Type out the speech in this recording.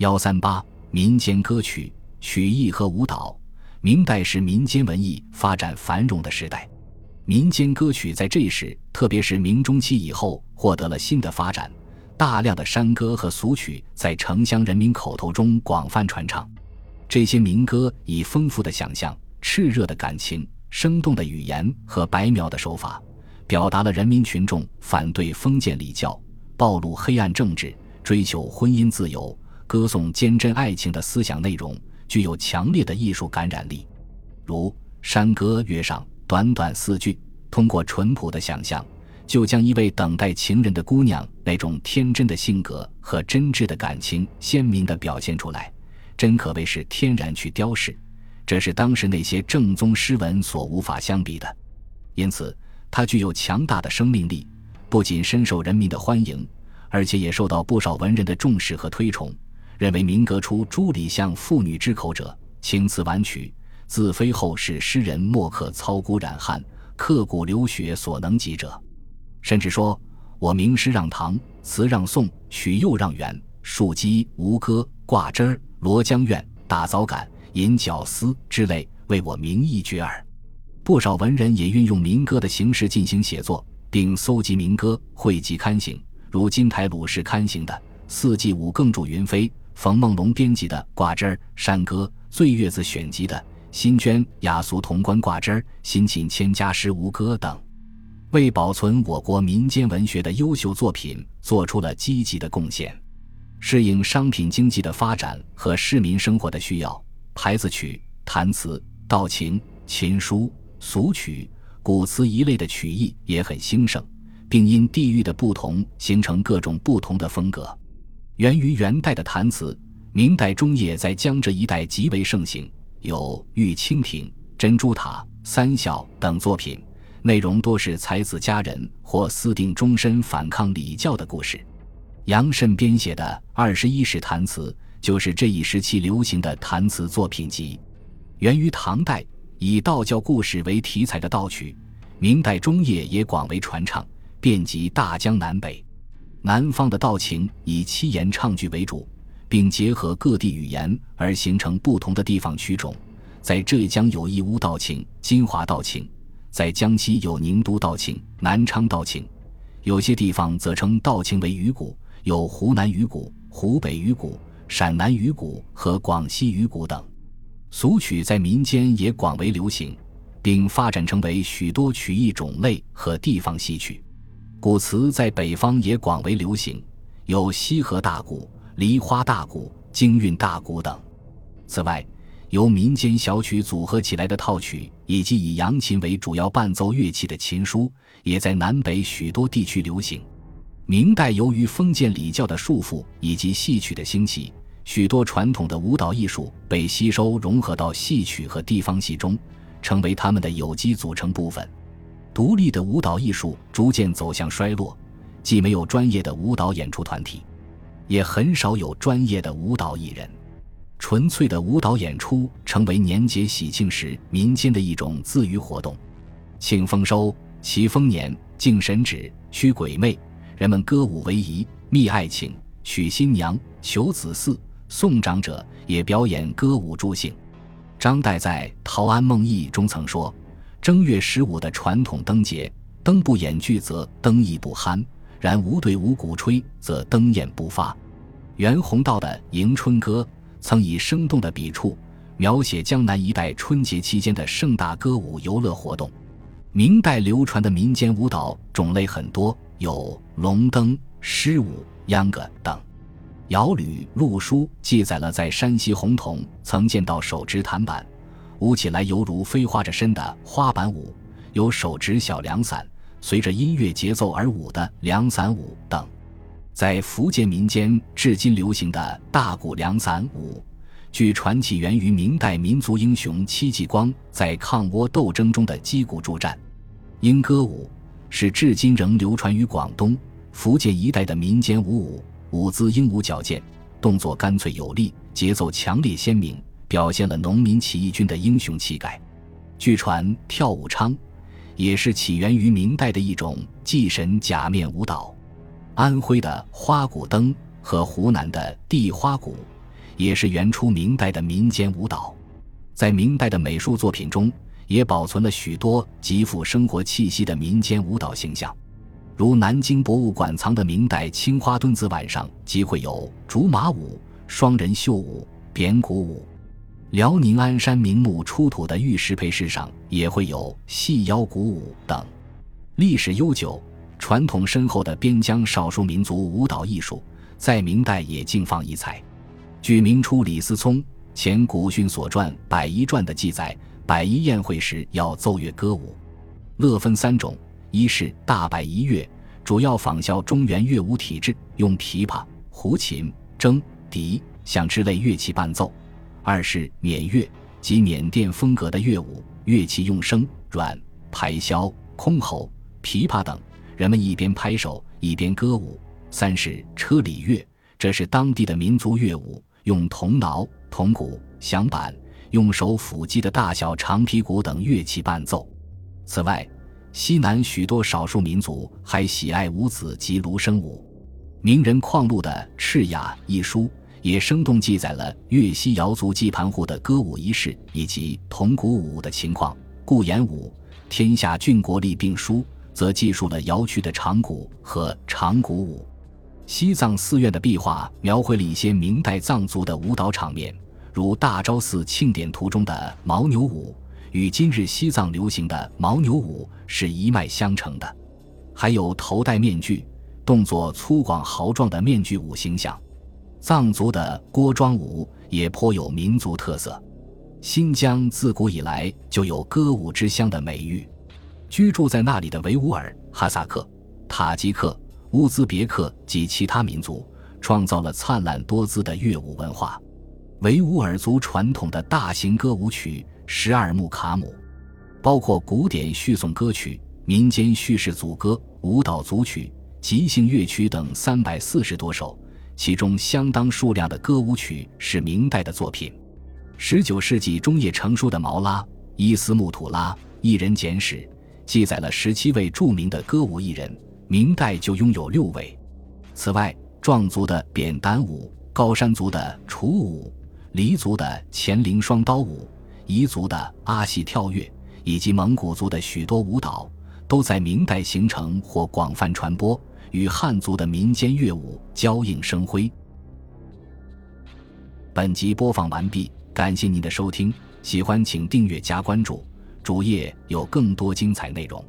幺三八民间歌曲、曲艺和舞蹈。明代是民间文艺发展繁荣的时代，民间歌曲在这时，特别是明中期以后，获得了新的发展。大量的山歌和俗曲在城乡人民口头中广泛传唱。这些民歌以丰富的想象、炽热的感情、生动的语言和白描的手法，表达了人民群众反对封建礼教、暴露黑暗政治、追求婚姻自由、歌颂坚贞爱情的思想内容。具有强烈的艺术感染力，如《山歌》约上短短四句，通过淳朴的想象，就将一位等待情人的姑娘那种天真的性格和真挚的感情鲜明地表现出来，真可谓是天然去雕饰。这是当时那些正宗诗文所无法相比的，因此它具有强大的生命力，不仅深受人民的欢迎，而且也受到不少文人的重视和推崇。认为民歌出诸礼向妇女之口者，情词婉曲，自非后世诗人莫可操孤染汉、刻骨流血所能及者。甚至说，我名诗让唐，词让宋，曲又让元，树鸡、吴歌、挂枝儿、罗江苑、大枣杆、银角丝之类，为我名义绝耳。不少文人也运用民歌的形式进行写作，并搜集民歌，汇集刊行，如金台鲁氏刊行的《四季五更注云飞》。冯梦龙编辑的《挂枝儿山歌》《醉月子选集》的《新娟雅俗潼关挂枝儿》《新秦千家诗吴歌》等，为保存我国民间文学的优秀作品做出了积极的贡献。适应商品经济的发展和市民生活的需要，牌子曲、弹词、道情、琴书、俗曲、古词一类的曲艺也很兴盛，并因地域的不同形成各种不同的风格。源于元代的弹词，明代中叶在江浙一带极为盛行，有《玉蜻蜓》《珍珠塔》《三笑》等作品，内容多是才子佳人或私定终身反抗礼教的故事。杨慎编写的《二十一史弹词》就是这一时期流行的弹词作品集。源于唐代以道教故事为题材的道曲，明代中叶也广为传唱，遍及大江南北。南方的道情以七言唱句为主，并结合各地语言而形成不同的地方曲种。在浙江有义乌道情、金华道情；在江西有宁都道情、南昌道情。有些地方则称道情为鱼鼓，有湖南鱼鼓、湖北鱼鼓、陕南鱼鼓和广西鱼鼓等。俗曲在民间也广为流行，并发展成为许多曲艺种类和地方戏曲。古词在北方也广为流行，有西河大鼓、梨花大鼓、京韵大鼓等。此外，由民间小曲组合起来的套曲，以及以扬琴为主要伴奏乐器的琴书，也在南北许多地区流行。明代由于封建礼教的束缚以及戏曲的兴起，许多传统的舞蹈艺术被吸收融合到戏曲和地方戏中，成为他们的有机组成部分。独立的舞蹈艺术逐渐走向衰落，既没有专业的舞蹈演出团体，也很少有专业的舞蹈艺人。纯粹的舞蹈演出成为年节喜庆时民间的一种自娱活动。庆丰收、祈丰年、敬神旨、驱鬼魅，人们歌舞为宜，觅爱情、娶新娘、求子嗣、送长者，也表演歌舞助兴。张岱在《陶庵梦忆》中曾说。正月十五的传统灯节，灯不演剧则灯艺不酣；然无队伍鼓吹，则灯焰不发。袁宏道的《迎春歌》曾以生动的笔触描写江南一带春节期间的盛大歌舞游乐活动。明代流传的民间舞蹈种类很多，有龙灯、狮舞、秧歌等。《姚吕陆书》记载了在山西洪洞曾见到手执弹板。舞起来犹如飞花着身的花板舞，有手执小凉伞，随着音乐节奏而舞的凉伞舞等。在福建民间至今流行的大鼓凉伞舞，据传起源于明代民族英雄戚继光在抗倭斗争中的击鼓助战。莺歌舞是至今仍流传于广东、福建一带的民间舞舞，舞姿英武矫健，动作干脆有力，节奏强烈鲜明。表现了农民起义军的英雄气概。据传，跳舞娼也是起源于明代的一种祭神假面舞蹈。安徽的花鼓灯和湖南的地花鼓也是原初明代的民间舞蹈。在明代的美术作品中，也保存了许多极富生活气息的民间舞蹈形象，如南京博物馆藏的明代青花墩子碗上即会有竹马舞、双人绣舞、扁鼓舞；辽宁鞍山明墓出土的玉石配饰上也会有细腰鼓舞等。历史悠久、传统深厚的边疆少数民族舞蹈艺术，在明代也尽放异彩。据明初李思聪。前古训所传《百夷传》的记载，百夷宴会时要奏乐歌舞，乐分三种：一是大百夷乐，主要仿效中原乐舞体制，用琵琶、胡琴、筝、笛、响之类乐器伴奏；二是缅乐，即缅甸风格的乐舞，乐器用笙、阮、排箫、箜篌、琵琶等，人们一边拍手一边歌舞；三是车里乐，这是当地的民族乐舞，用铜铙。铜鼓、响板、用手抚击的大小长皮鼓等乐器伴奏。此外，西南许多少数民族还喜爱舞子及芦笙舞。名人况录的《赤雅》一书也生动记载了粤西瑶族祭盘户的歌舞仪式以及铜鼓舞的情况。顾炎武《天下郡国立并书》则记述了瑶区的长鼓和长鼓舞。西藏寺院的壁画描绘了一些明代藏族的舞蹈场面，如大昭寺庆典图中的牦牛舞，与今日西藏流行的牦牛舞是一脉相承的。还有头戴面具、动作粗犷豪壮的面具舞形象。藏族的锅庄舞也颇有民族特色。新疆自古以来就有歌舞之乡的美誉，居住在那里的维吾尔、哈萨克、塔吉克。乌兹别克及其他民族创造了灿烂多姿的乐舞文化。维吾尔族传统的大型歌舞曲十二木卡姆，包括古典叙颂歌曲、民间叙事组歌、舞蹈组曲、即兴乐曲等三百四十多首，其中相当数量的歌舞曲是明代的作品。十九世纪中叶成书的《毛拉伊斯木土拉艺人简史》记载了十七位著名的歌舞艺人。明代就拥有六位。此外，壮族的扁担舞、高山族的楚舞、黎族的乾陵双刀舞、彝族的阿戏跳跃，以及蒙古族的许多舞蹈，都在明代形成或广泛传播，与汉族的民间乐舞交映生辉。本集播放完毕，感谢您的收听，喜欢请订阅加关注，主页有更多精彩内容。